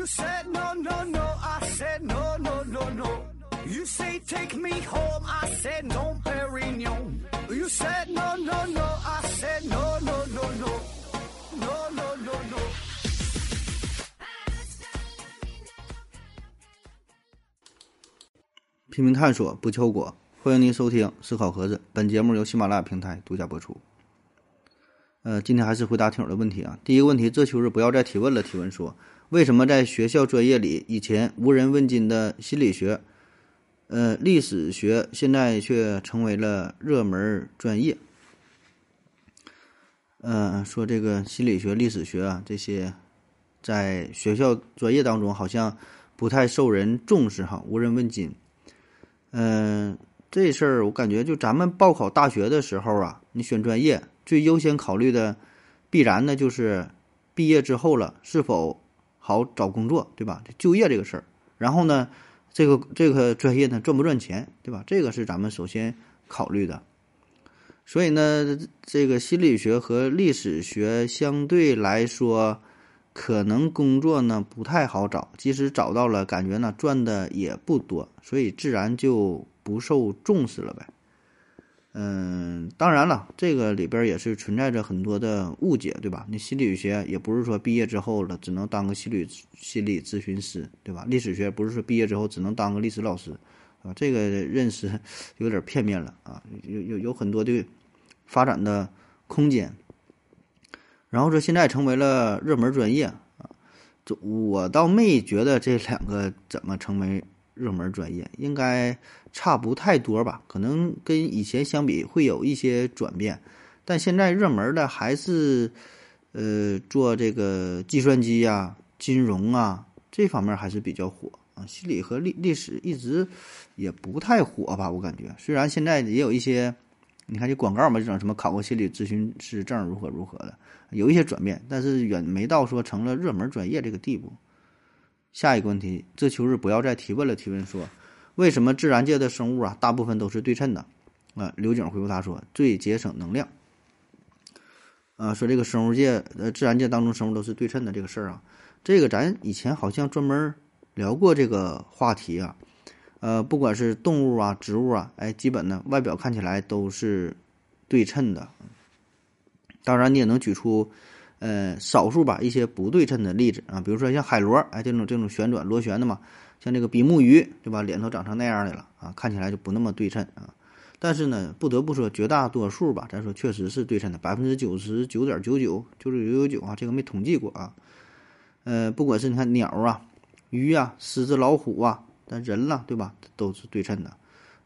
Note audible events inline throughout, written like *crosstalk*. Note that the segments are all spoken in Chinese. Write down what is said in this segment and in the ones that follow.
You said no, no, no. I said no, no, no, no. You say take me home. I said no, Perignon. You said no, no, no. I said no, no, no, no. No, no, no, no. 拼命探索，不求果。欢迎您收听《思考盒子》，本节目由喜马拉雅平台独家播出。呃，今天还是回答听友的问题啊。第一个问题，这秋日不要再提问了。提问说，为什么在学校专业里，以前无人问津的心理学、呃历史学，现在却成为了热门专业？呃，说这个心理学、历史学啊，这些在学校专业当中好像不太受人重视哈，无人问津。嗯、这事儿我感觉就咱们报考大学的时候啊，你选专业最优先考虑的，必然呢就是毕业之后了是否好找工作，对吧？就业这个事儿。然后呢，这个这个专业呢赚不赚钱，对吧？这个是咱们首先考虑的。所以呢，这个心理学和历史学相对来说，可能工作呢不太好找，即使找到了，感觉呢赚的也不多，所以自然就不受重视了呗。嗯，当然了，这个里边也是存在着很多的误解，对吧？你心理学也不是说毕业之后了只能当个心理心理咨询师，对吧？历史学不是说毕业之后只能当个历史老师，啊，这个认识 *laughs* 有点片面了啊，有有有很多的发展的空间。然后说现在成为了热门专业啊，这我倒没觉得这两个怎么成为热门专业，应该差不太多吧？可能跟以前相比会有一些转变，但现在热门的还是呃做这个计算机呀、金融啊这方面还是比较火啊。心理和历历史一直也不太火吧，我感觉。虽然现在也有一些，你看这广告嘛，这种什么考过心理咨询师证如何如何的。有一些转变，但是远没到说成了热门专业这个地步。下一个问题，这秋日不要再提问了。提问说，为什么自然界的生物啊，大部分都是对称的？啊，刘景回复他说，最节省能量。啊，说这个生物界呃，自然界当中生物都是对称的这个事儿啊，这个咱以前好像专门聊过这个话题啊。呃，不管是动物啊、植物啊，哎，基本呢外表看起来都是对称的。当然，你也能举出，呃，少数吧一些不对称的例子啊，比如说像海螺，哎，这种这种旋转螺旋的嘛，像这个比目鱼，对吧？脸都长成那样的了啊，看起来就不那么对称啊。但是呢，不得不说，绝大多数吧，咱说确实是对称的，百分之九十九点九九，九九九九九啊，这个没统计过啊。呃，不管是你看鸟啊、鱼啊、狮子、老虎啊，但人了，对吧？都是对称的。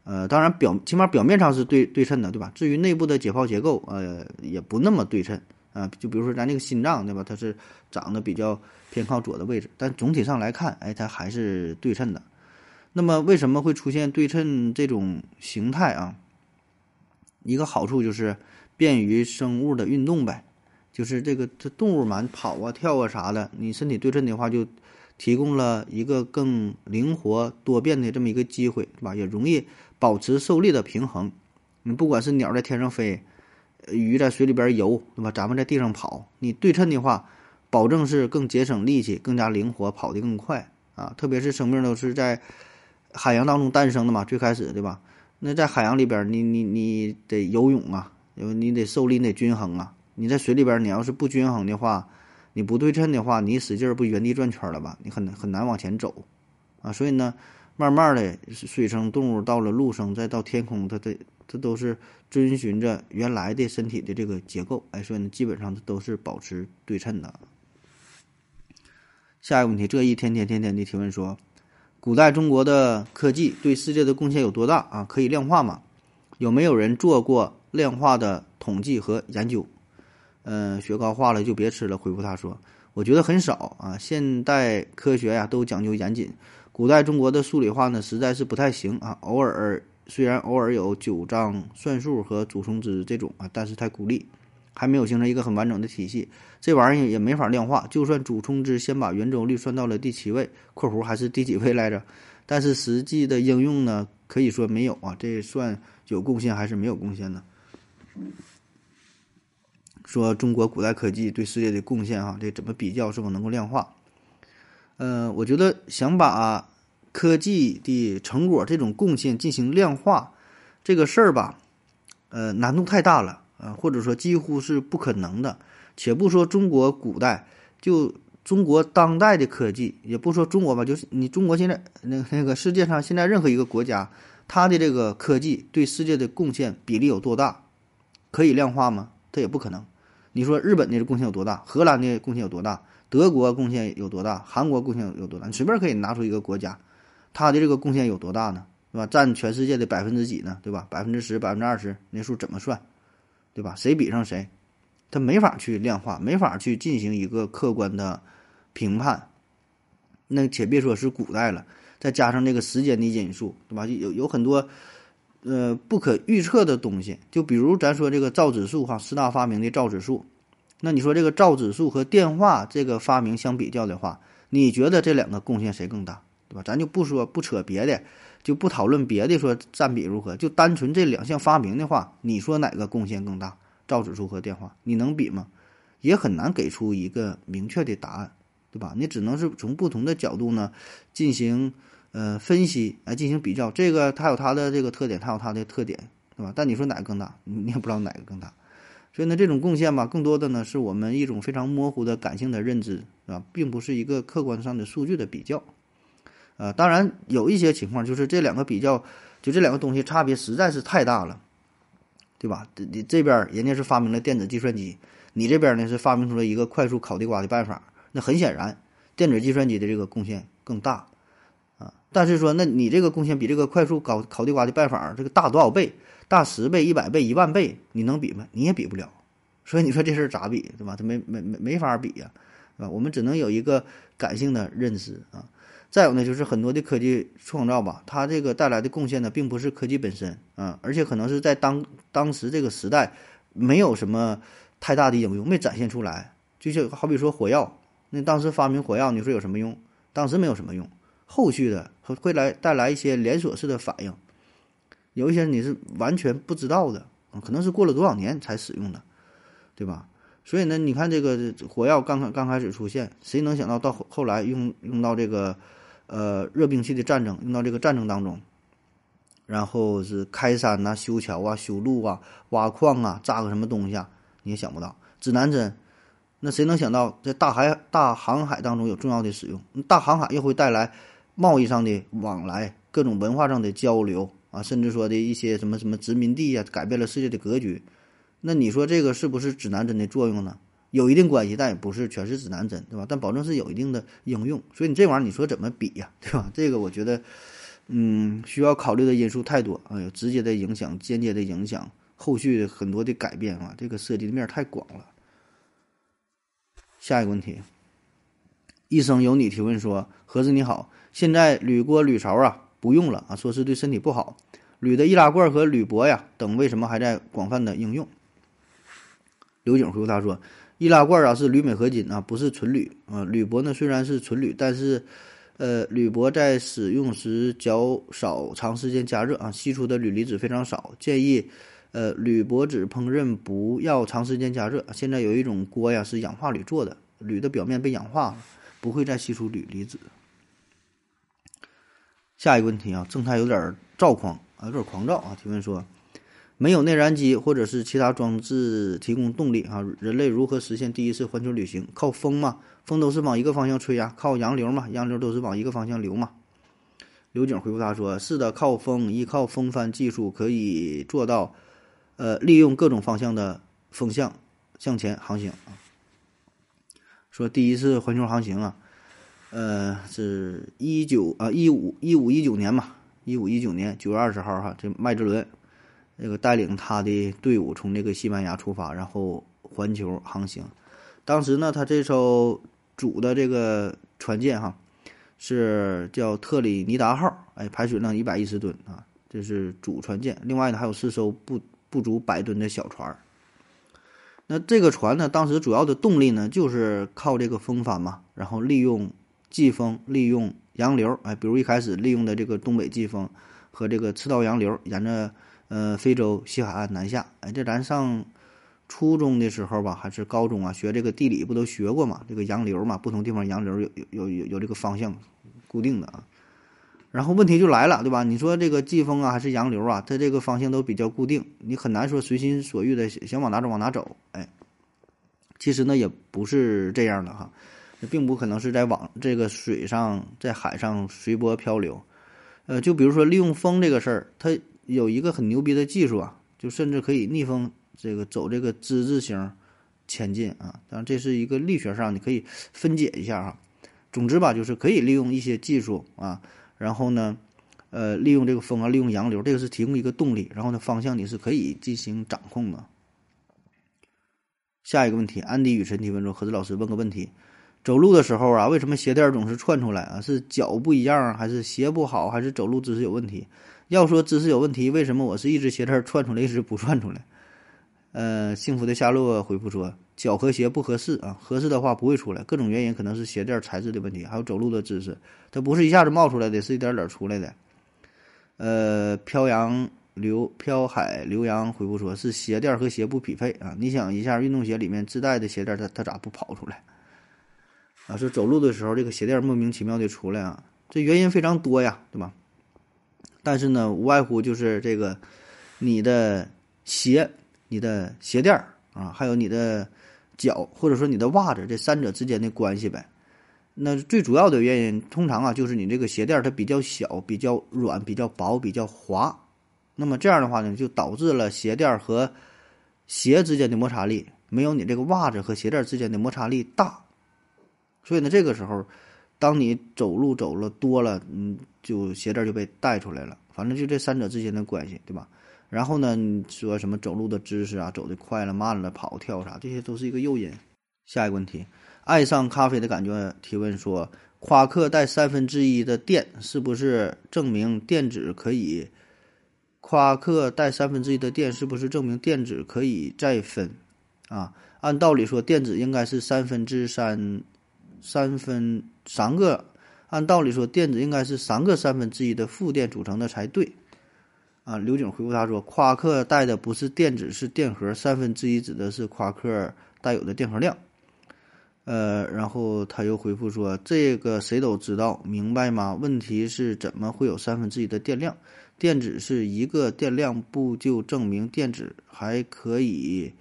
呃，当然表起码表面上是对对称的，对吧？至于内部的解剖结构，呃，也不那么对称啊。就比如说咱这个心脏，对吧？它是长得比较偏靠左的位置，但总体上来看，哎，它还是对称的。那么为什么会出现对称这种形态啊？一个好处就是便于生物的运动呗，就是这个这动物嘛，跑啊、跳啊啥的，你身体对称的话，就提供了一个更灵活多变的这么一个机会，是吧？也容易保持受力的平衡。你不管是鸟在天上飞，鱼在水里边游，对吧？咱们在地上跑，你对称的话，保证是更节省力气、更加灵活，跑得更快啊！特别是生命都是在海洋当中诞生的嘛，最开始对吧？那在海洋里边，你你你得游泳啊，因为你得受力，你得均衡啊。你在水里边，你要是不均衡的话，你不对称的话，你使劲儿不原地转圈了吧？你很很难往前走啊。所以呢，慢慢的水生动物到了陆生，再到天空，它的这都是遵循着原来的身体的这个结构，哎，所以呢，基本上都是保持对称的。下一个问题，这一天天天天的提问说。古代中国的科技对世界的贡献有多大啊？可以量化吗？有没有人做过量化的统计和研究？嗯，学高化了就别吃了。回复他说，我觉得很少啊。现代科学呀都讲究严谨，古代中国的数理化呢实在是不太行啊。偶尔虽然偶尔有九章算术和祖冲之这种啊，但是太孤立，还没有形成一个很完整的体系。这玩意儿也没法量化，就算祖冲之先把圆周率算到了第七位（括弧还是第几位来着），但是实际的应用呢，可以说没有啊。这算有贡献还是没有贡献呢？说中国古代科技对世界的贡献啊，这怎么比较？是否能够量化？呃，我觉得想把科技的成果这种贡献进行量化，这个事儿吧，呃，难度太大了啊，或者说几乎是不可能的。且不说中国古代，就中国当代的科技，也不说中国吧，就是你中国现在那那个世界上现在任何一个国家，它的这个科技对世界的贡献比例有多大，可以量化吗？它也不可能。你说日本的贡献有多大？荷兰的贡献有多大？德国贡献有多大？韩国贡献有多大？你随便可以拿出一个国家，它的这个贡献有多大呢？对吧？占全世界的百分之几呢？对吧？百分之十、百分之二十，那数怎么算？对吧？谁比上谁？它没法去量化，没法去进行一个客观的评判。那且别说是古代了，再加上这个时间的因素，对吧？有有很多呃不可预测的东西。就比如咱说这个造纸术哈，四大发明的造纸术。那你说这个造纸术和电话这个发明相比较的话，你觉得这两个贡献谁更大，对吧？咱就不说不扯别的，就不讨论别的，说占比如何，就单纯这两项发明的话，你说哪个贡献更大？造纸术和电话，你能比吗？也很难给出一个明确的答案，对吧？你只能是从不同的角度呢进行呃分析，来进行比较。这个它有它的这个特点，它有它的特点，对吧？但你说哪个更大，你也不知道哪个更大。所以呢，这种贡献吧，更多的呢是我们一种非常模糊的感性的认知，啊，并不是一个客观上的数据的比较。呃，当然有一些情况，就是这两个比较，就这两个东西差别实在是太大了。对吧？你这边人家是发明了电子计算机，你这边呢是发明出了一个快速烤地瓜的办法。那很显然，电子计算机的这个贡献更大啊。但是说，那你这个贡献比这个快速烤烤地瓜的办法这个大多少倍？大十倍、一百倍、一万倍，你能比吗？你也比不了。所以你说这事儿咋比？对吧？它没没没没法比呀，啊，我们只能有一个感性的认知啊。再有呢，就是很多的科技创造吧，它这个带来的贡献呢，并不是科技本身啊，而且可能是在当当时这个时代，没有什么太大的应用，没展现出来。就像好比说火药，那当时发明火药，你说有什么用？当时没有什么用，后续的会来带来一些连锁式的反应，有一些你是完全不知道的，可能是过了多少年才使用的，对吧？所以呢，你看这个火药刚刚开始出现，谁能想到到后来用用到这个？呃，热兵器的战争用到这个战争当中，然后是开山呐、修桥啊、修路啊、挖矿啊、炸个什么东西啊，你也想不到。指南针，那谁能想到在大海、大航海当中有重要的使用？大航海又会带来贸易上的往来、各种文化上的交流啊，甚至说的一些什么什么殖民地呀，改变了世界的格局。那你说这个是不是指南针的作用呢？有一定关系，但也不是全是指南针，对吧？但保证是有一定的应用。所以你这玩意儿，你说怎么比呀，对吧？这个我觉得，嗯，需要考虑的因素太多啊，有直接的影响、间接的影响、后续很多的改变啊，这个涉及的面太广了。下一个问题，一生有你提问说：何子你好，现在铝锅铝勺啊不用了啊，说是对身体不好。铝的易拉罐和铝箔呀等为什么还在广泛的应用？刘景回复他说。易拉罐啊是铝镁合金啊，不是纯铝啊。铝箔呢虽然是纯铝，但是，呃，铝箔在使用时较少长时间加热啊，析出的铝离子非常少。建议，呃，铝箔纸烹饪不要长时间加热。现在有一种锅呀是氧化铝做的，铝的表面被氧化了，不会再析出铝离子。下一个问题啊，正太有点躁狂啊，有点狂躁啊，提问说。没有内燃机或者是其他装置提供动力啊，人类如何实现第一次环球旅行？靠风嘛，风都是往一个方向吹呀。靠洋流嘛，洋流都是往一个方向流嘛。刘景回复他说：“是的，靠风，依靠风帆技术可以做到，呃，利用各种方向的风向向前航行啊。”说第一次环球航行啊，呃，是一九啊一五一五一九年嘛，一五一九年九月二十号哈，这麦哲伦。这个带领他的队伍从这个西班牙出发，然后环球航行。当时呢，他这艘主的这个船舰哈，是叫特里尼达号，哎，排水量一百一十吨啊，这是主船舰。另外呢，还有四艘不不足百吨的小船。那这个船呢，当时主要的动力呢，就是靠这个风帆嘛，然后利用季风，利用洋流，哎，比如一开始利用的这个东北季风和这个赤道洋流，沿着。呃，非洲西海岸南下，哎，这咱上初中的时候吧，还是高中啊，学这个地理不都学过嘛？这个洋流嘛，不同地方洋流有有有有这个方向固定的啊。然后问题就来了，对吧？你说这个季风啊，还是洋流啊？它这个方向都比较固定，你很难说随心所欲的想往哪走往哪走。哎，其实呢也不是这样的哈，并不可能是在往这个水上在海上随波漂流。呃，就比如说利用风这个事儿，它有一个很牛逼的技术啊，就甚至可以逆风这个走这个之字形前进啊。当然这是一个力学上你可以分解一下哈。总之吧，就是可以利用一些技术啊。然后呢，呃，利用这个风啊，利用洋流，这个是提供一个动力。然后呢，方向你是可以进行掌控的。下一个问题，安迪雨辰提问说：“何子老师问个问题，走路的时候啊，为什么鞋垫总是窜出来啊？是脚不一样，还是鞋不好，还是走路姿势有问题？要说姿势有问题，为什么我是一只鞋垫窜出来，一只不窜出来？”呃，幸福的夏洛回复说：“脚和鞋不合适啊，合适的话不会出来。各种原因，可能是鞋垫材质的问题，还有走路的姿势，它不是一下子冒出来的，是一点点出来的。”呃，飘扬刘飘海刘洋回复说：“是鞋垫和鞋不匹配啊！你想一下，运动鞋里面自带的鞋垫，它它咋不跑出来？啊，是走路的时候这个鞋垫莫名其妙的出来啊？这原因非常多呀，对吧？但是呢，无外乎就是这个你的鞋。”你的鞋垫儿啊，还有你的脚，或者说你的袜子，这三者之间的关系呗。那最主要的原因，通常啊，就是你这个鞋垫它比较小、比较软、比较薄、比较滑。那么这样的话呢，就导致了鞋垫和鞋之间的摩擦力没有你这个袜子和鞋垫之间的摩擦力大。所以呢，这个时候，当你走路走了多了，嗯，就鞋垫就被带出来了。反正就这三者之间的关系，对吧？然后呢？你说什么走路的姿势啊，走的快了、慢了、跑跳啥，这些都是一个诱因。下一个问题，爱上咖啡的感觉提问说：夸克带三分之一的电，是不是证明电子可以？夸克带三分之一的电，是不是证明电子可以再分？啊，按道理说，电子应该是三分之三，三分三个。按道理说，电子应该是三个三分之一的负电组成的才对。啊，刘景回复他说：“夸克带的不是电子，是电荷，三分之一指的是夸克带有的电荷量。”呃，然后他又回复说：“这个谁都知道，明白吗？问题是怎么会有三分之一的电量？电子是一个电量，不就证明电子还可以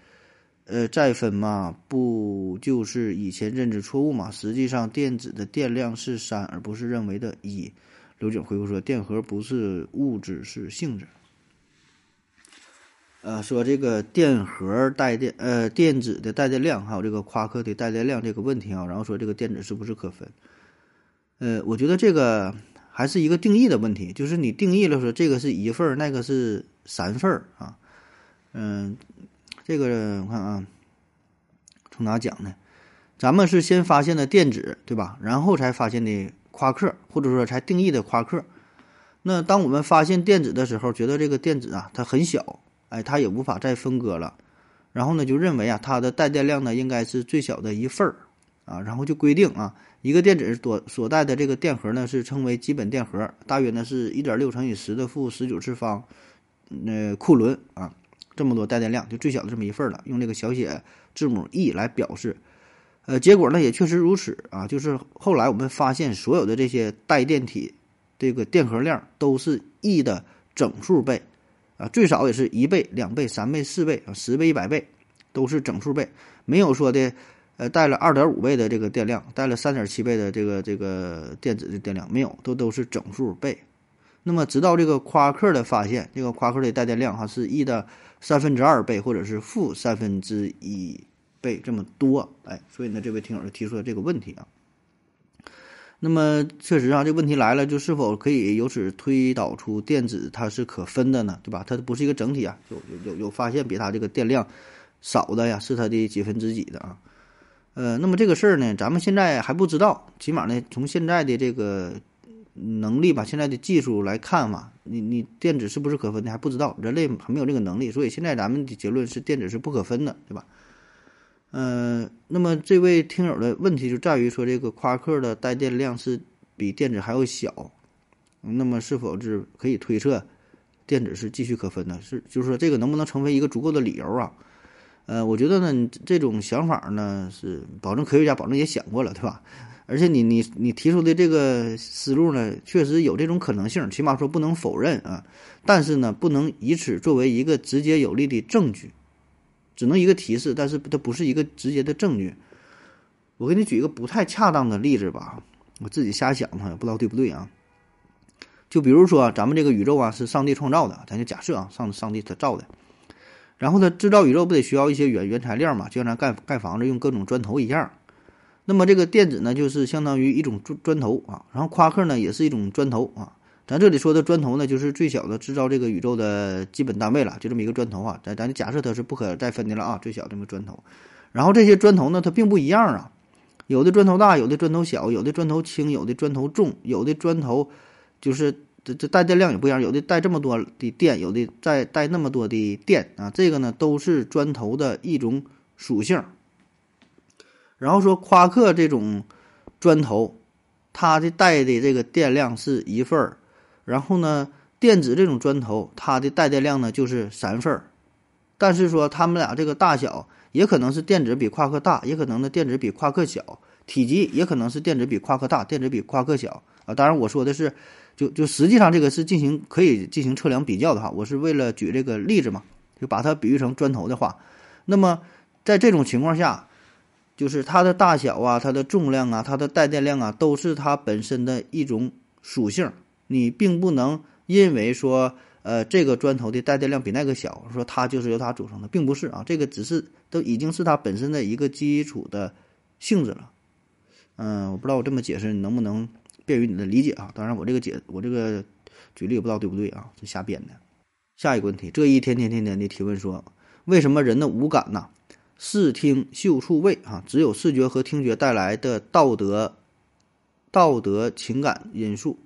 呃再分嘛？不就是以前认知错误嘛？实际上，电子的电量是三，而不是认为的一。”刘景回复说：“电荷不是物质，是性质。”呃，说这个电荷带电，呃，电子的带电量，还有这个夸克的带电量这个问题啊，然后说这个电子是不是可分？呃，我觉得这个还是一个定义的问题，就是你定义了说这个是一份儿，那个是三份儿啊。嗯，这个我看啊，从哪讲呢？咱们是先发现的电子，对吧？然后才发现的。夸克，或者说才定义的夸克。那当我们发现电子的时候，觉得这个电子啊，它很小，哎，它也无法再分割了。然后呢，就认为啊，它的带电量呢，应该是最小的一份儿啊。然后就规定啊，一个电子所所带的这个电荷呢，是称为基本电荷，大约呢是一点六乘以十的负十九次方，呃，库仑啊，这么多带电量，就最小的这么一份了。用这个小写字母 E 来表示。呃，结果呢也确实如此啊，就是后来我们发现所有的这些带电体，这个电荷量都是 E 的整数倍，啊，最少也是一倍、两倍、三倍、四倍啊，十倍、一百倍，都是整数倍，没有说的，呃，带了二点五倍的这个电量，带了三点七倍的这个这个电子的电量，没有，都都是整数倍。那么直到这个夸克的发现，这个夸克的带电量哈是 E 的三分之二倍，或者是负三分之一。倍这么多，哎，所以呢，这位听友就提出了这个问题啊。那么，确实啊，这问题来了，就是否可以由此推导出电子它是可分的呢？对吧？它不是一个整体啊，有有有有发现比它这个电量少的呀，是它的几分之几的啊？呃，那么这个事儿呢，咱们现在还不知道，起码呢，从现在的这个能力吧，现在的技术来看嘛，你你电子是不是可分的还不知道，人类还没有这个能力，所以现在咱们的结论是电子是不可分的，对吧？嗯，那么这位听友的问题就在于说，这个夸克的带电量是比电子还要小，那么是否是可以推测电子是继续可分的？是，就是说这个能不能成为一个足够的理由啊？呃，我觉得呢，这种想法呢是保证科学家保证也想过了，对吧？而且你你你提出的这个思路呢，确实有这种可能性，起码说不能否认啊。但是呢，不能以此作为一个直接有力的证据，只能一个提示，但是它不是一个直接的证据。我给你举一个不太恰当的例子吧，我自己瞎想的，不知道对不对啊？就比如说咱们这个宇宙啊，是上帝创造的，咱就假设啊，上上帝他造的，然后他制造宇宙不得需要一些原原材料嘛，就像咱盖盖房子用各种砖头一样。那么这个电子呢，就是相当于一种砖砖头啊，然后夸克呢也是一种砖头啊。咱这里说的砖头呢，就是最小的制造这个宇宙的基本单位了，就这么一个砖头啊。咱咱假设它是不可再分的了啊，最小这么砖头。然后这些砖头呢，它并不一样啊，有的砖头大，有的砖头小，有的砖头轻，有的砖头重，有的砖头就是这这带电量也不一样，有的带这么多的电，有的再带那么多的电啊。这个呢，都是砖头的一种属性。然后说夸克这种砖头，它的带的这个电量是一份儿，然后呢，电子这种砖头，它的带电量呢就是三份儿。但是说它们俩这个大小，也可能是电子比夸克大，也可能呢电子比夸克小，体积也可能是电子比夸克大，电子比夸克小啊。当然我说的是，就就实际上这个是进行可以进行测量比较的哈。我是为了举这个例子嘛，就把它比喻成砖头的话，那么在这种情况下。就是它的大小啊，它的重量啊，它的带电量啊，都是它本身的一种属性。你并不能因为说，呃，这个砖头的带电量比那个小，说它就是由它组成的，并不是啊。这个只是都已经是它本身的一个基础的性质了。嗯，我不知道我这么解释你能不能便于你的理解啊？当然，我这个解我这个举例也不知道对不对啊？是瞎编的。下一个问题，这一天天天天的提问说，为什么人的五感呢？视听嗅触味啊，只有视觉和听觉带来的道德、道德情感因素。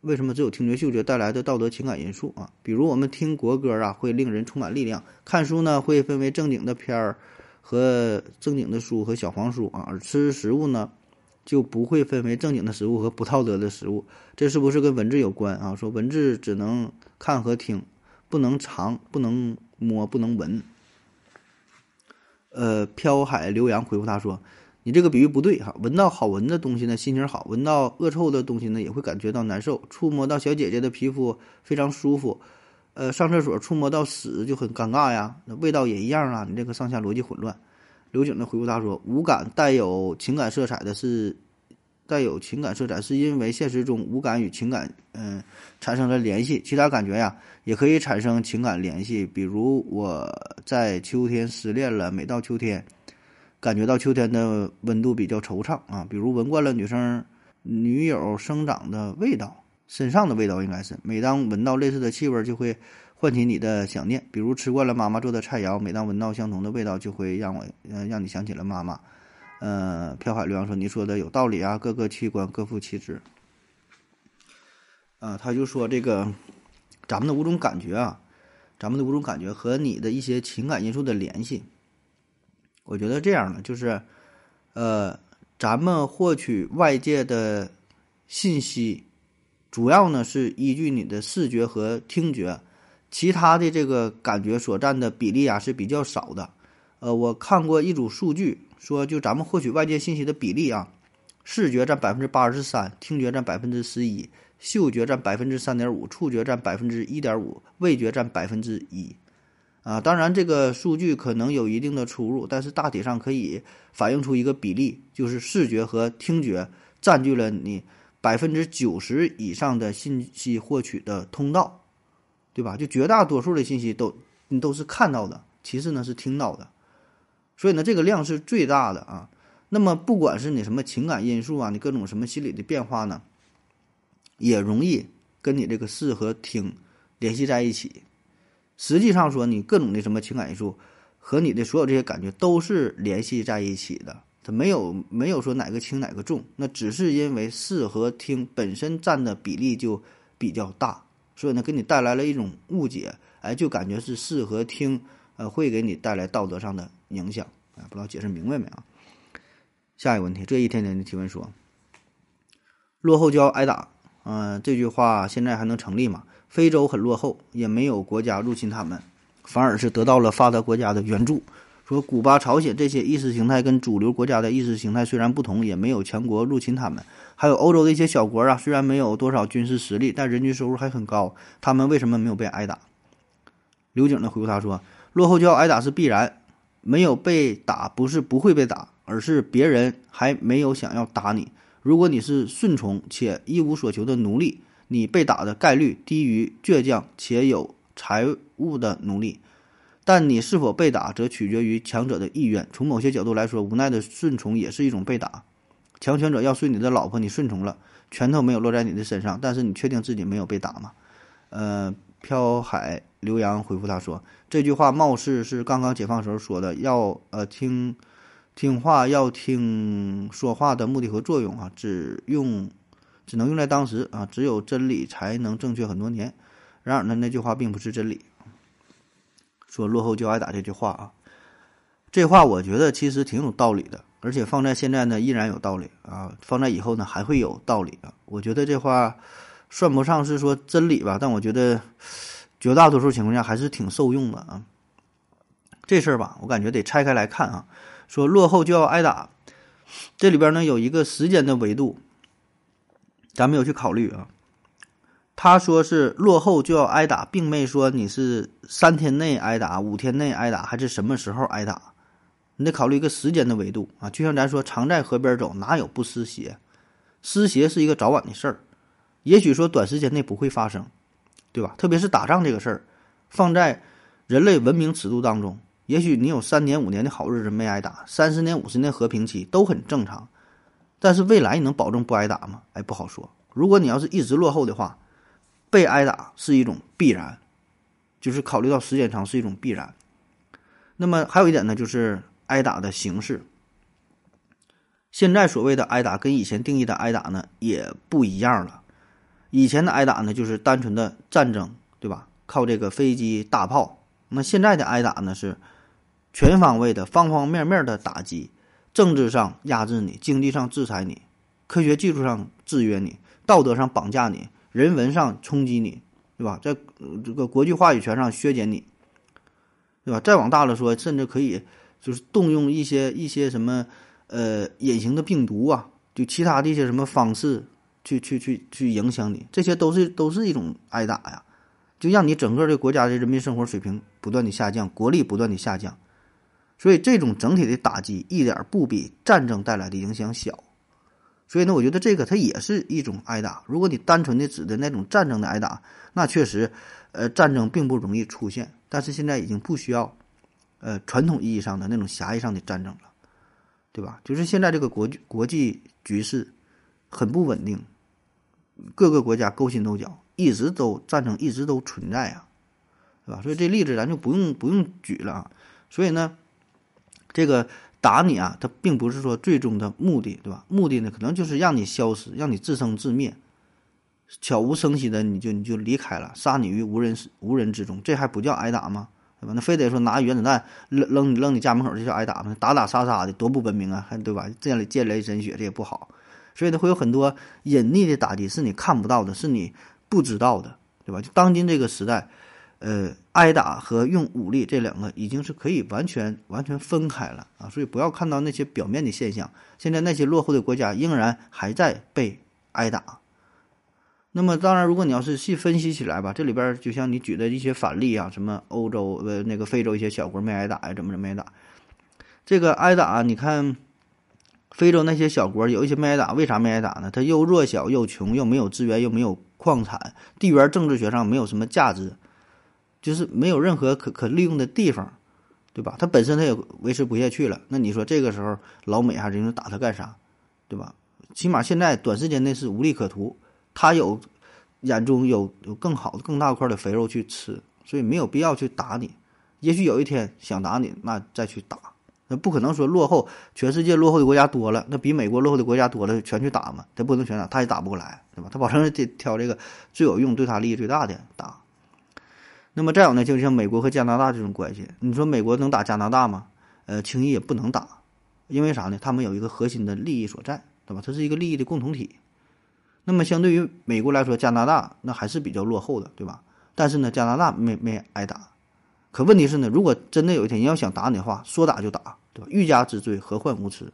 为什么只有听觉、嗅觉带来的道德情感因素啊？比如我们听国歌啊，会令人充满力量；看书呢，会分为正经的片儿和正经的书和小黄书啊；而吃食物呢，就不会分为正经的食物和不道德的食物。这是不是跟文字有关啊？说文字只能看和听，不能尝，不能摸，不能闻。呃，飘海刘洋回复他说：“你这个比喻不对哈，闻到好闻的东西呢，心情好；闻到恶臭的东西呢，也会感觉到难受。触摸到小姐姐的皮肤非常舒服，呃，上厕所触摸到屎就很尴尬呀，那味道也一样啊。你这个上下逻辑混乱。”刘景呢回复他说：“无感带有情感色彩的是。”带有情感色彩，是因为现实中五感与情感嗯产生了联系，其他感觉呀也可以产生情感联系。比如我在秋天失恋了，每到秋天，感觉到秋天的温度比较惆怅啊。比如闻惯了女生女友生长的味道，身上的味道应该是，每当闻到类似的气味，就会唤起你的想念。比如吃惯了妈妈做的菜肴，每当闻到相同的味道，就会让我嗯让你想起了妈妈。呃，飘海流洋说：“你说的有道理啊，各个器官各负其职。”啊，他就说这个咱们的五种感觉啊，咱们的五种感觉和你的一些情感因素的联系，我觉得这样呢，就是呃，咱们获取外界的信息，主要呢是依据你的视觉和听觉，其他的这个感觉所占的比例啊是比较少的。呃，我看过一组数据。说就咱们获取外界信息的比例啊，视觉占百分之八十三，听觉占百分之十一，嗅觉占百分之三点五，触觉占百分之一点五，味觉占百分之一。啊，当然这个数据可能有一定的出入，但是大体上可以反映出一个比例，就是视觉和听觉占据了你百分之九十以上的信息获取的通道，对吧？就绝大多数的信息都你都是看到的，其次呢是听到的。所以呢，这个量是最大的啊。那么，不管是你什么情感因素啊，你各种什么心理的变化呢，也容易跟你这个视和听联系在一起。实际上说，你各种的什么情感因素和你的所有这些感觉都是联系在一起的。它没有没有说哪个轻哪个重，那只是因为视和听本身占的比例就比较大，所以呢，给你带来了一种误解，哎，就感觉是视和听，呃，会给你带来道德上的。影响啊，不知道解释明白没啊？下一个问题，这一天天的提问说，落后就要挨打，嗯，这句话现在还能成立吗？非洲很落后，也没有国家入侵他们，反而是得到了发达国家的援助。说古巴、朝鲜这些意识形态跟主流国家的意识形态虽然不同，也没有强国入侵他们。还有欧洲的一些小国啊，虽然没有多少军事实力，但人均收入还很高，他们为什么没有被挨打？刘景呢回复他说：“落后就要挨打是必然，没有被打不是不会被打，而是别人还没有想要打你。如果你是顺从且一无所求的奴隶，你被打的概率低于倔强且有财物的奴隶。”但你是否被打，则取决于强者的意愿。从某些角度来说，无奈的顺从也是一种被打。强权者要睡你的老婆，你顺从了，拳头没有落在你的身上，但是你确定自己没有被打吗？呃，飘海刘洋回复他说：“这句话貌似是刚刚解放时候说的，要呃听听话，要听说话的目的和作用啊，只用只能用在当时啊，只有真理才能正确很多年。然而呢，那句话并不是真理。”说落后就挨打这句话啊，这话我觉得其实挺有道理的，而且放在现在呢依然有道理啊，放在以后呢还会有道理啊。我觉得这话算不上是说真理吧，但我觉得绝大多数情况下还是挺受用的啊。这事儿吧，我感觉得拆开来看啊。说落后就要挨打，这里边呢有一个时间的维度，咱没有去考虑啊。他说是落后就要挨打，并没说你是三天内挨打、五天内挨打，还是什么时候挨打？你得考虑一个时间的维度啊。就像咱说，常在河边走，哪有不湿鞋？湿鞋是一个早晚的事儿，也许说短时间内不会发生，对吧？特别是打仗这个事儿，放在人类文明尺度当中，也许你有三年、五年的好日子没挨打，三十年、五十年和平期都很正常。但是未来你能保证不挨打吗？哎，不好说。如果你要是一直落后的话，被挨打是一种必然，就是考虑到时间长是一种必然。那么还有一点呢，就是挨打的形式。现在所谓的挨打跟以前定义的挨打呢也不一样了。以前的挨打呢就是单纯的战争，对吧？靠这个飞机、大炮。那现在的挨打呢是全方位的、方方面面的打击，政治上压制你，经济上制裁你，科学技术上制约你，道德上绑架你。人文上冲击你，对吧？在这个国际话语权上削减你，对吧？再往大了说，甚至可以就是动用一些一些什么呃隐形的病毒啊，就其他的一些什么方式去去去去影响你，这些都是都是一种挨打呀，就让你整个的国家的人民生活水平不断的下降，国力不断的下降，所以这种整体的打击一点不比战争带来的影响小。所以呢，我觉得这个它也是一种挨打。如果你单纯的指的那种战争的挨打，那确实，呃，战争并不容易出现。但是现在已经不需要，呃，传统意义上的那种狭义上的战争了，对吧？就是现在这个国国际局势很不稳定，各个国家勾心斗角，一直都战争一直都存在啊，对吧？所以这例子咱就不用不用举了啊。所以呢，这个。打你啊，他并不是说最终的目的，对吧？目的呢，可能就是让你消失，让你自生自灭，悄无声息的你就你就离开了，杀你于无人无人之中，这还不叫挨打吗？对吧？那非得说拿原子弹扔扔你扔你家门口这叫挨打吗？打打杀杀的多不文明啊，还对吧？这样的见雷神血这也不好，所以呢，会有很多隐匿的打击是你看不到的，是你不知道的，对吧？就当今这个时代。呃，挨打和用武力这两个已经是可以完全完全分开了啊，所以不要看到那些表面的现象。现在那些落后的国家仍然还在被挨打。那么，当然，如果你要是细分析起来吧，这里边就像你举的一些反例啊，什么欧洲呃那个非洲一些小国没挨打呀，怎么怎么挨打？这个挨打，你看非洲那些小国有一些没挨打，为啥没挨打呢？它又弱小又穷，又没有资源，又没有矿产，地缘政治学上没有什么价值。就是没有任何可可利用的地方，对吧？它本身它也维持不下去了。那你说这个时候老美还是打它干啥，对吧？起码现在短时间内是无利可图。他有眼中有有更好的、更大块的肥肉去吃，所以没有必要去打你。也许有一天想打你，那再去打。那不可能说落后，全世界落后的国家多了，那比美国落后的国家多了，全去打嘛？他不能全打，他也打不过来，对吧？他保证得挑这个最有用、对他利益最大的打。那么再有呢，就像美国和加拿大这种关系，你说美国能打加拿大吗？呃，轻易也不能打，因为啥呢？他们有一个核心的利益所在，对吧？它是一个利益的共同体。那么相对于美国来说，加拿大那还是比较落后的，对吧？但是呢，加拿大没没挨打，可问题是呢，如果真的有一天你要想打你的话，说打就打，对吧？欲加之罪，何患无辞？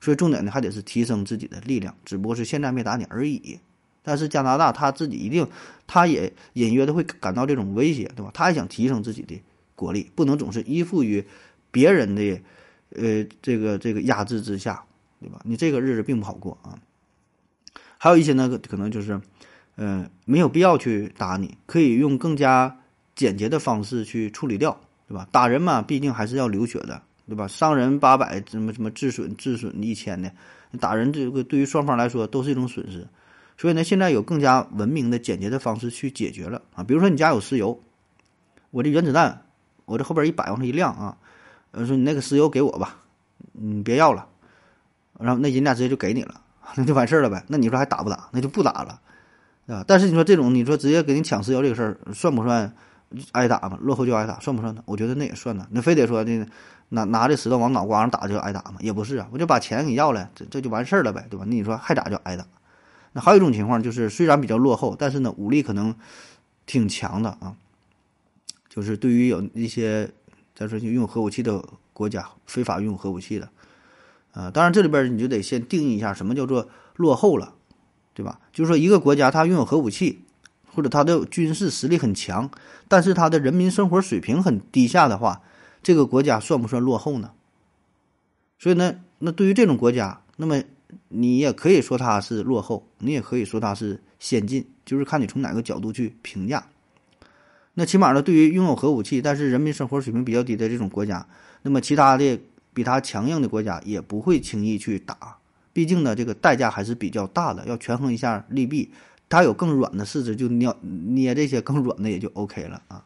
所以重点呢，还得是提升自己的力量，只不过是现在没打你而已。但是加拿大他自己一定，他也隐约的会感到这种威胁，对吧？他也想提升自己的国力，不能总是依附于别人的，呃，这个这个压制之下，对吧？你这个日子并不好过啊。还有一些呢，可能就是，呃，没有必要去打你，可以用更加简洁的方式去处理掉，对吧？打人嘛，毕竟还是要流血的。对吧？伤人八百，什么什么致损致损一千的，打人这个对于双方来说都是一种损失。所以呢，现在有更加文明的、简洁的方式去解决了啊。比如说你家有石油，我这原子弹，我这后边一摆往上一亮啊，呃，说你那个石油给我吧，你别要了，然后那人家直接就给你了，*laughs* 那就完事儿了呗。那你说还打不打？那就不打了，啊。但是你说这种，你说直接给你抢石油这个事儿，算不算挨打嘛？落后就挨打，算不算呢？我觉得那也算呢。那非得说那。拿拿着石头往脑瓜上打就挨打吗？也不是啊，我就把钱给要了，这这就完事儿了呗，对吧？那你说还咋叫挨打？那还有一种情况就是，虽然比较落后，但是呢武力可能挺强的啊。就是对于有一些咱说就拥有核武器的国家，非法拥有核武器的，呃，当然这里边你就得先定义一下什么叫做落后了，对吧？就是说一个国家它拥有核武器，或者它的军事实力很强，但是它的人民生活水平很低下的话。这个国家算不算落后呢？所以呢，那对于这种国家，那么你也可以说它是落后，你也可以说它是先进，就是看你从哪个角度去评价。那起码呢，对于拥有核武器但是人民生活水平比较低的这种国家，那么其他的比它强硬的国家也不会轻易去打，毕竟呢，这个代价还是比较大的，要权衡一下利弊。它有更软的柿子，就捏捏这些更软的也就 OK 了啊。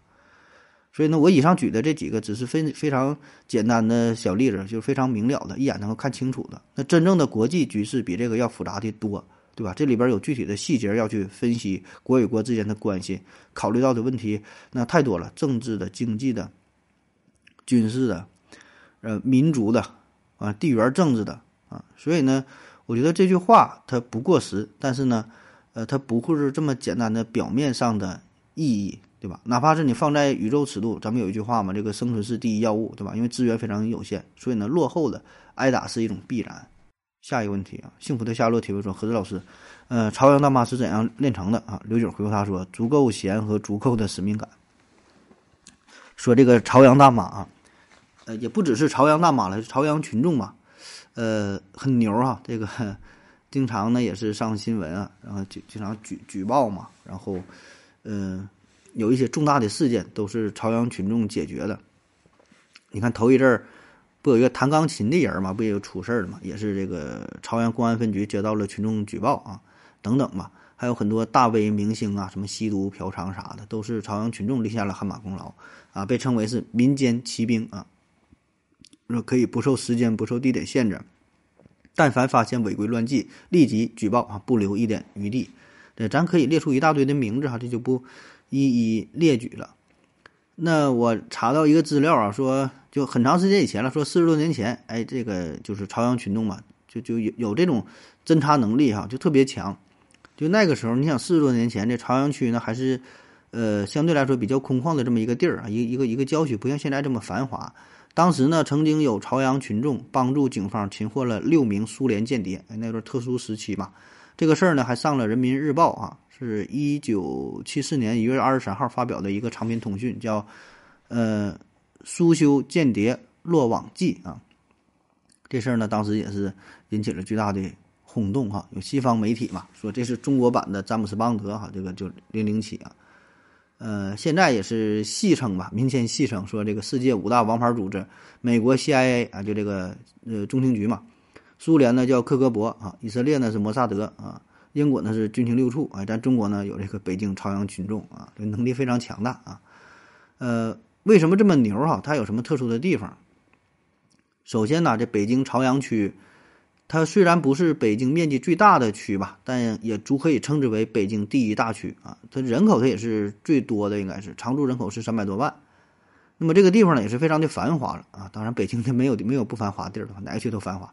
所以呢，我以上举的这几个只是非非常简单的小例子，就是非常明了的，一眼能够看清楚的。那真正的国际局势比这个要复杂的多，对吧？这里边有具体的细节要去分析国与国之间的关系，考虑到的问题那太多了，政治的、经济的、军事的、呃民族的啊、地缘政治的啊。所以呢，我觉得这句话它不过时，但是呢，呃，它不会是这么简单的表面上的意义。对吧？哪怕是你放在宇宙尺度，咱们有一句话嘛，这个生存是第一要务，对吧？因为资源非常有限，所以呢，落后的挨打是一种必然。下一个问题啊，幸福的夏洛提问说：何子老师，呃，朝阳大妈是怎样炼成的啊？刘九回复他说：足够闲和足够的使命感。说这个朝阳大妈啊，呃，也不只是朝阳大妈了，朝阳群众嘛，呃，很牛哈，这个经常呢也是上新闻啊，然后经经常举举报嘛，然后，嗯。有一些重大的事件都是朝阳群众解决的。你看头一阵儿不有一个弹钢琴的人嘛，不也有出事儿了嘛？也是这个朝阳公安分局接到了群众举报啊，等等嘛。还有很多大 V 明星啊，什么吸毒嫖娼啥的，都是朝阳群众立下了汗马功劳啊，被称为是民间骑兵啊。说可以不受时间、不受地点限制，但凡发现违规乱纪，立即举报啊，不留一点余地。对，咱可以列出一大堆的名字哈，这就不。一一列举了，那我查到一个资料啊，说就很长时间以前了，说四十多年前，哎，这个就是朝阳群众嘛，就就有有这种侦查能力哈，就特别强。就那个时候，你想四十多年前这朝阳区呢，还是呃相对来说比较空旷的这么一个地儿啊，一一个一个郊区，不像现在这么繁华。当时呢，曾经有朝阳群众帮助警方擒获了六名苏联间谍，哎，那段特殊时期嘛，这个事儿呢还上了人民日报啊。是一九七四年一月二十三号发表的一个长篇通讯，叫《呃苏修间谍落网记》啊。这事儿呢，当时也是引起了巨大的轰动哈。有西方媒体嘛说这是中国版的詹姆斯邦德哈，这个就零零七啊。呃，现在也是戏称吧，民间戏称说这个世界五大王牌组织，美国 CIA 啊，就这个呃中情局嘛，苏联呢叫克格勃啊，以色列呢是摩萨德啊。英国呢是军情六处啊，咱中国呢有这个北京朝阳群众啊，这能力非常强大啊。呃，为什么这么牛哈？它有什么特殊的地方？首先呢，这北京朝阳区，它虽然不是北京面积最大的区吧，但也足可以称之为北京第一大区啊。它人口它也是最多的，应该是常住人口是三百多万。那么这个地方呢也是非常的繁华了啊。当然，北京它没有没有不繁华地儿的，哪个区都繁华。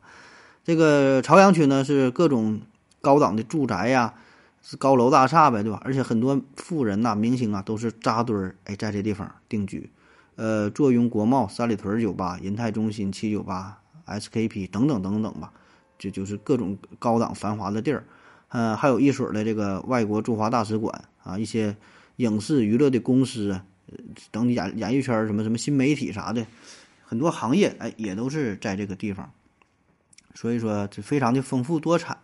这个朝阳区呢是各种。高档的住宅呀，是高楼大厦呗，对吧？而且很多富人呐、明星啊，都是扎堆儿哎，在这地方定居。呃，坐拥国贸、三里屯酒吧、银泰中心、七九八、SKP 等等等等吧，就就是各种高档繁华的地儿。嗯，还有一水的这个外国驻华大使馆啊，一些影视娱乐的公司，等演演艺圈什么什么新媒体啥的，很多行业哎也都是在这个地方。所以说这非常的丰富多彩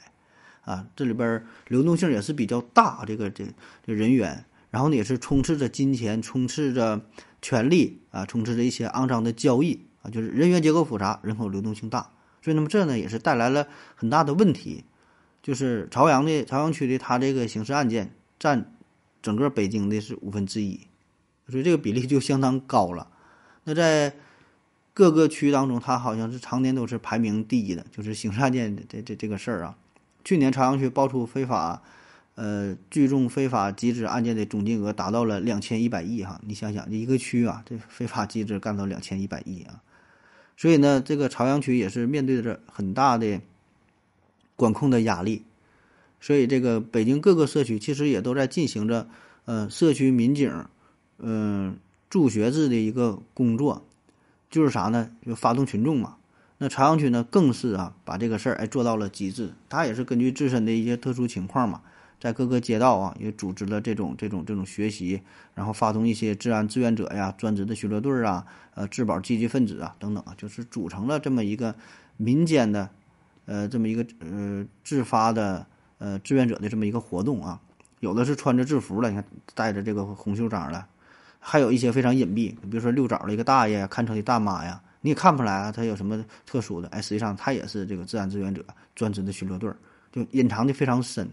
啊，这里边流动性也是比较大，这个这这人员，然后呢也是充斥着金钱，充斥着。权力啊，充斥着一些肮脏的交易啊，就是人员结构复杂，人口流动性大，所以那么这呢也是带来了很大的问题。就是朝阳的朝阳区的，它这个刑事案件占整个北京的是五分之一，所以这个比例就相当高了。那在各个区当中，它好像是常年都是排名第一的，就是刑事案件这这这个事儿啊。去年朝阳区爆出非法。呃，聚众非法集资案件的总金额达到了两千一百亿哈，你想想，这一个区啊，这非法集资干到两千一百亿啊，所以呢，这个朝阳区也是面对着很大的管控的压力，所以这个北京各个社区其实也都在进行着呃社区民警嗯助学制的一个工作，就是啥呢？就发动群众嘛。那朝阳区呢，更是啊把这个事儿哎做到了极致，他也是根据自身的一些特殊情况嘛。在各个街道啊，也组织了这种这种这种学习，然后发动一些治安志愿者呀、专职的巡逻队啊、呃治保积极分子啊等等啊，就是组成了这么一个民间的，呃这么一个呃自发的呃志愿者的这么一个活动啊。有的是穿着制服了，你看带着这个红袖章了，还有一些非常隐蔽，比如说遛枣的一个大爷呀、看车的大妈呀，你也看不出来啊，他有什么特殊的。哎，实际上他也是这个治安志愿者、专职的巡逻队儿，就隐藏的非常深。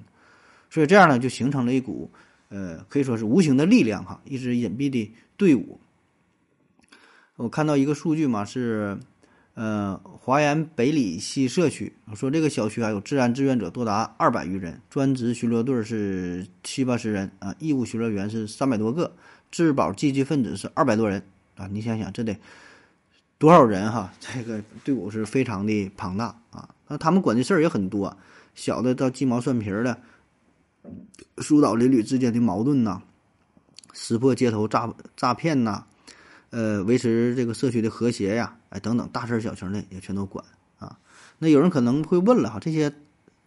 所以这样呢，就形成了一股，呃，可以说是无形的力量哈，一支隐蔽的队伍。我看到一个数据嘛，是，呃，华严北里西社区，说这个小区啊有治安志愿者多达二百余人，专职巡逻队是七八十人啊，义务巡逻员是三百多个，治保积极分子是二百多人啊，你想想这得多少人哈？*laughs* 这个队伍是非常的庞大啊，那他们管的事儿也很多，小的到鸡毛蒜皮的。疏导邻里之间的矛盾呐，识破街头诈诈骗呐，呃，维持这个社区的和谐呀，哎，等等大事小情的也全都管啊。那有人可能会问了哈，这些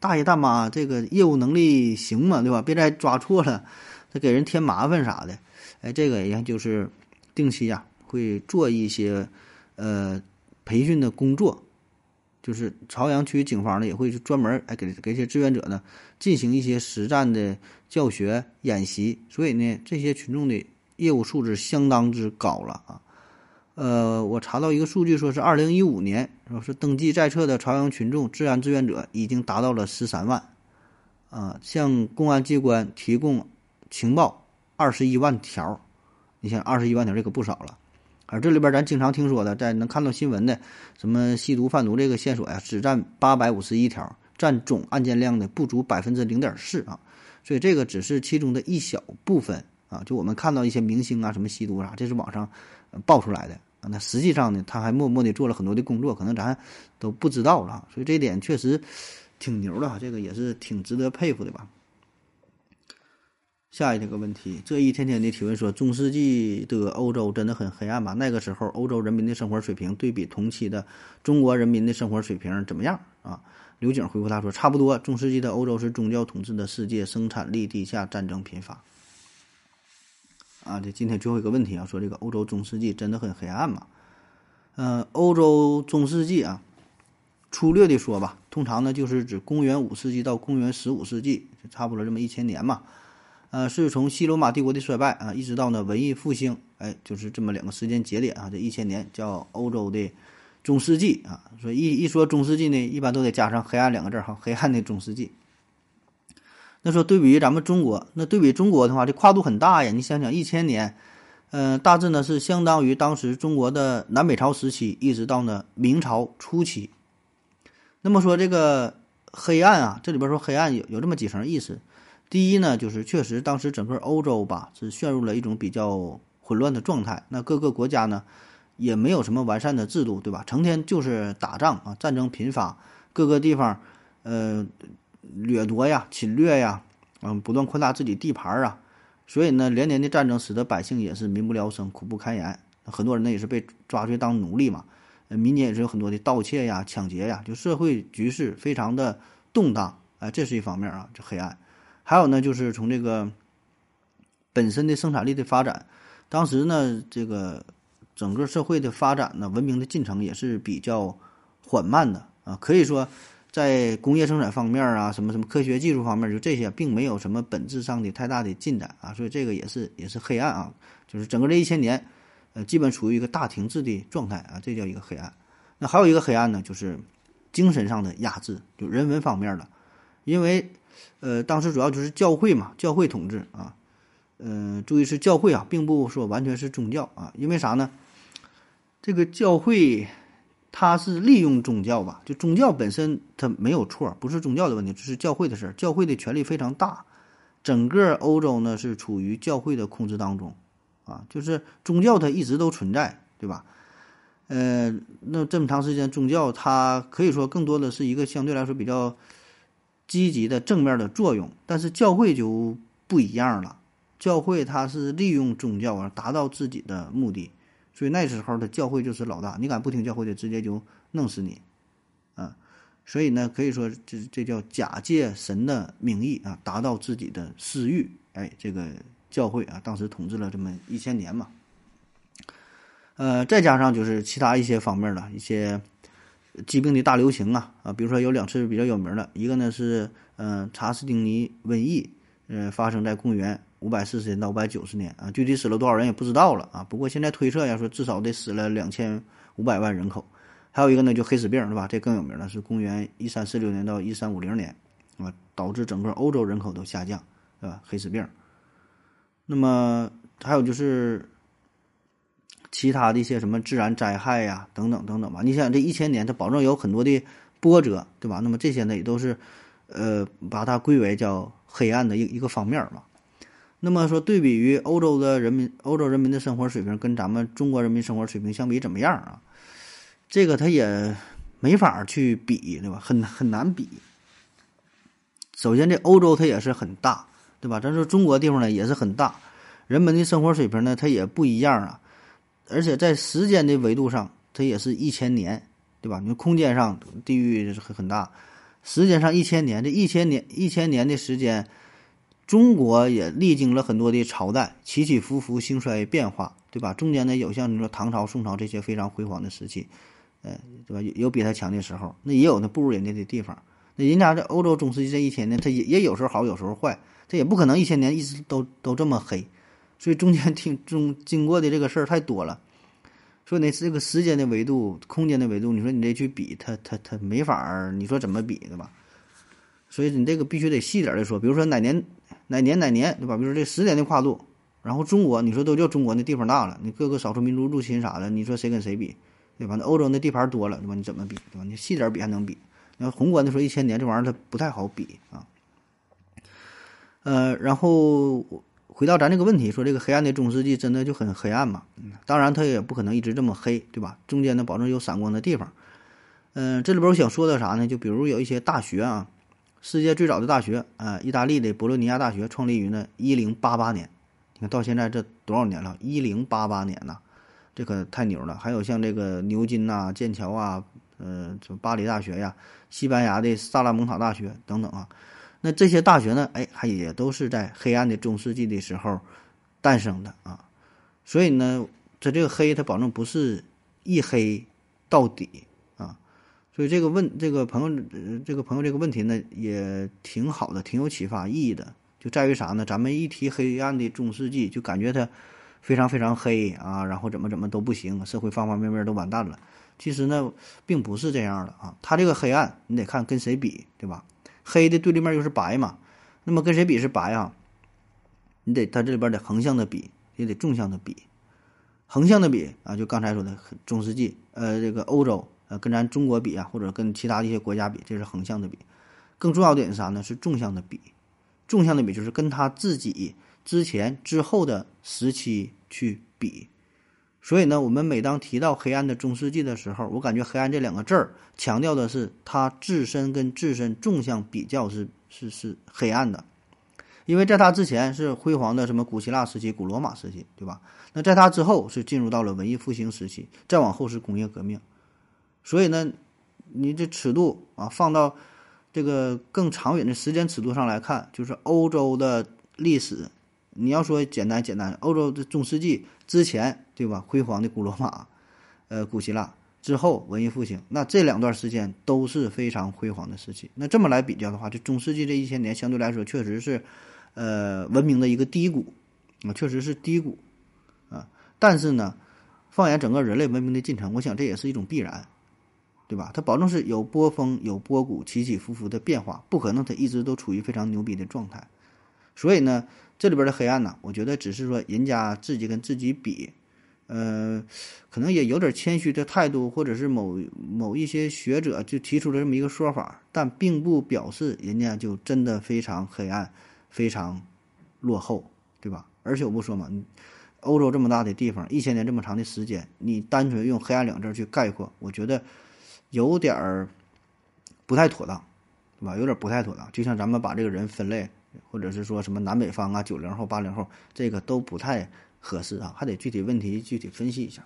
大爷大妈这个业务能力行吗？对吧？别再抓错了，再给人添麻烦啥的。哎，这个也就是定期呀会做一些呃培训的工作。就是朝阳区警方呢也会专门哎给给一些志愿者呢进行一些实战的教学演习，所以呢这些群众的业务素质相当之高了啊。呃，我查到一个数据，说是二零一五年，说是登记在册的朝阳群众治安志愿者已经达到了十三万，啊，向公安机关提供情报二十一万条，你想二十一万条这可不少了。而这里边咱经常听说的，在能看到新闻的，什么吸毒贩毒这个线索呀，只占八百五十一条，占总案件量的不足百分之零点四啊，所以这个只是其中的一小部分啊。就我们看到一些明星啊，什么吸毒啥，这是网上爆出来的啊。那实际上呢，他还默默的做了很多的工作，可能咱都不知道了。所以这一点确实挺牛的，这个也是挺值得佩服的吧。下一个问题，这一天天的提问说，中世纪的欧洲真的很黑暗吗？那个时候，欧洲人民的生活水平对比同期的中国人民的生活水平怎么样啊？刘景回复他说，差不多。中世纪的欧洲是宗教统治的世界，生产力低下，战争频发。啊，这今天最后一个问题啊，说这个欧洲中世纪真的很黑暗吗？嗯，欧洲中世纪啊，粗略的说吧，通常呢就是指公元五世纪到公元十五世纪，差不多这么一千年嘛。呃，是从西罗马帝国的衰败啊，一直到呢文艺复兴，哎，就是这么两个时间节点啊，这一千年叫欧洲的中世纪啊。所以一一说中世纪呢，一般都得加上黑暗两个字哈，黑暗的中世纪。那说对比于咱们中国，那对比中国的话，这跨度很大呀。你想想一千年，嗯，大致呢是相当于当时中国的南北朝时期，一直到呢明朝初期。那么说这个黑暗啊，这里边说黑暗有有这么几层意思。第一呢，就是确实当时整个欧洲吧是陷入了一种比较混乱的状态。那各个国家呢，也没有什么完善的制度，对吧？成天就是打仗啊，战争频发，各个地方，呃，掠夺呀、侵略呀，嗯，不断扩大自己地盘啊。所以呢，连年的战争使得百姓也是民不聊生、苦不堪言。很多人呢也是被抓去当奴隶嘛。呃，民间也是有很多的盗窃呀、抢劫呀，就社会局势非常的动荡，哎，这是一方面啊，这黑暗。还有呢，就是从这个本身的生产力的发展，当时呢，这个整个社会的发展呢，文明的进程也是比较缓慢的啊，可以说。在工业生产方面啊，什么什么科学技术方面，就这些并没有什么本质上的太大的进展啊，所以这个也是也是黑暗啊，就是整个这一千年，呃，基本处于一个大停滞的状态啊，这叫一个黑暗。那还有一个黑暗呢，就是精神上的压制，就人文方面的，因为呃，当时主要就是教会嘛，教会统治啊，嗯，注意是教会啊，并不说完全是宗教啊，因为啥呢？这个教会。它是利用宗教吧？就宗教本身它没有错，不是宗教的问题，这是教会的事儿。教会的权力非常大，整个欧洲呢是处于教会的控制当中，啊，就是宗教它一直都存在，对吧？呃，那这么长时间，宗教它可以说更多的是一个相对来说比较积极的正面的作用，但是教会就不一样了，教会它是利用宗教啊达到自己的目的。所以那时候的教会就是老大，你敢不听教会的，直接就弄死你，啊！所以呢，可以说这这叫假借神的名义啊，达到自己的私欲。哎，这个教会啊，当时统治了这么一千年嘛。呃，再加上就是其他一些方面的一些疾病的大流行啊啊，比如说有两次比较有名的，一个呢是嗯查士丁尼瘟疫，嗯，发生在公元。五百四十年到五百九十年啊，具体死了多少人也不知道了啊。不过现在推测呀，说至少得死了两千五百万人口。还有一个呢，就黑死病是吧？这更有名了，是公元一三四六年到一三五零年啊，导致整个欧洲人口都下降，是吧？黑死病。那么还有就是其他的一些什么自然灾害呀，等等等等吧。你想这一千年，它保证有很多的波折，对吧？那么这些呢，也都是呃，把它归为叫黑暗的一一个方面嘛。那么说，对比于欧洲的人民，欧洲人民的生活水平跟咱们中国人民生活水平相比怎么样啊？这个他也没法去比，对吧？很很难比。首先，这欧洲它也是很大，对吧？咱说中国地方呢也是很大，人们的生活水平呢它也不一样啊。而且在时间的维度上，它也是一千年，对吧？你说空间上地域是很很大，时间上一千年，这一千年一千年的时间。中国也历经了很多的朝代，起起伏伏，兴衰变化，对吧？中间呢有像你说唐朝、宋朝这些非常辉煌的时期，呃，对吧？有有比他强的时候，那也有那不如人家的地方。那人家这欧洲中世纪这一千年，他也也有时候好，有时候坏，他也不可能一千年一直都都这么黑，所以中间听中经过的这个事儿太多了。所以呢，这个时间的维度、空间的维度，你说你这去比，他他他没法儿，你说怎么比，对吧？所以你这个必须得细点儿的说，比如说哪年哪年哪年，对吧？比如说这十年的跨度，然后中国，你说都叫中国那地方大了，你各个少数民族入侵啥的，你说谁跟谁比，对吧？那欧洲那地盘多了，对吧？你怎么比，对吧？你细点儿比还能比，那宏观的说一千年这玩意儿它不太好比啊。呃，然后回到咱这个问题，说这个黑暗的中世纪真的就很黑暗嘛？当然它也不可能一直这么黑，对吧？中间呢保证有闪光的地方。嗯，这里边我想说的啥呢？就比如有一些大学啊。世界最早的大学啊，意大利的博洛尼亚大学创立于呢一零八八年，你看到现在这多少年了？一零八八年呐，这可太牛了！还有像这个牛津呐、剑桥啊，呃，就巴黎大学呀、西班牙的萨拉蒙塔大学等等啊，那这些大学呢，哎，还也都是在黑暗的中世纪的时候诞生的啊。所以呢，它这个黑，它保证不是一黑到底啊。所以这个问这个朋友，这个朋友这个问题呢，也挺好的，挺有启发意义的。就在于啥呢？咱们一提黑暗的中世纪，就感觉它非常非常黑啊，然后怎么怎么都不行，社会方方面面都完蛋了。其实呢，并不是这样的啊。它这个黑暗，你得看跟谁比，对吧？黑的对立面又是白嘛，那么跟谁比是白啊？你得它这里边得横向的比，也得纵向的比。横向的比啊，就刚才说的中世纪，呃，这个欧洲。呃，跟咱中国比啊，或者跟其他的一些国家比，这是横向的比。更重要的点是啥呢？是纵向的比。纵向的比就是跟他自己之前、之后的时期去比。所以呢，我们每当提到黑暗的中世纪的时候，我感觉“黑暗”这两个字儿强调的是它自身跟自身纵向比较是是是黑暗的。因为在它之前是辉煌的什么古希腊时期、古罗马时期，对吧？那在它之后是进入到了文艺复兴时期，再往后是工业革命。所以呢，你这尺度啊，放到这个更长远的时间尺度上来看，就是欧洲的历史。你要说简单简单，欧洲的中世纪之前，对吧？辉煌的古罗马，呃，古希腊之后文艺复兴，那这两段时间都是非常辉煌的时期。那这么来比较的话，这中世纪这一千年相对来说确实是，呃，文明的一个低谷，啊，确实是低谷，啊。但是呢，放眼整个人类文明的进程，我想这也是一种必然，对吧？它保证是有波峰有波谷，起起伏伏的变化，不可能它一直都处于非常牛逼的状态。所以呢。这里边的黑暗呢，我觉得只是说人家自己跟自己比，呃，可能也有点谦虚的态度，或者是某某一些学者就提出了这么一个说法，但并不表示人家就真的非常黑暗、非常落后，对吧？而且我不说嘛，欧洲这么大的地方，一千年这么长的时间，你单纯用黑暗两字去概括，我觉得有点儿不太妥当，对吧？有点不太妥当，就像咱们把这个人分类。或者是说什么南北方啊，九零后、八零后，这个都不太合适啊，还得具体问题具体分析一下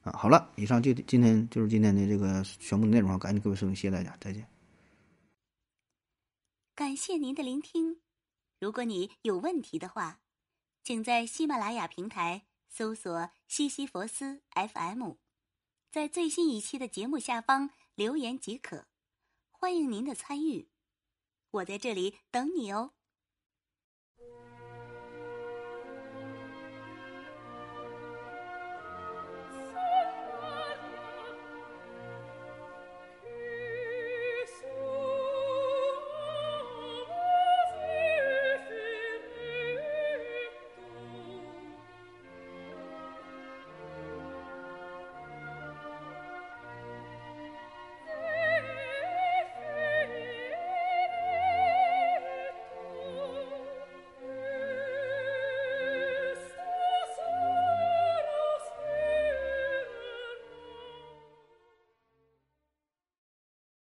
啊。好了，以上就今天就是今天的这个全部的内容，感谢各位收听，谢谢大家，再见。感谢您的聆听。如果你有问题的话，请在喜马拉雅平台搜索“西西弗斯 FM”，在最新一期的节目下方留言即可。欢迎您的参与，我在这里等你哦。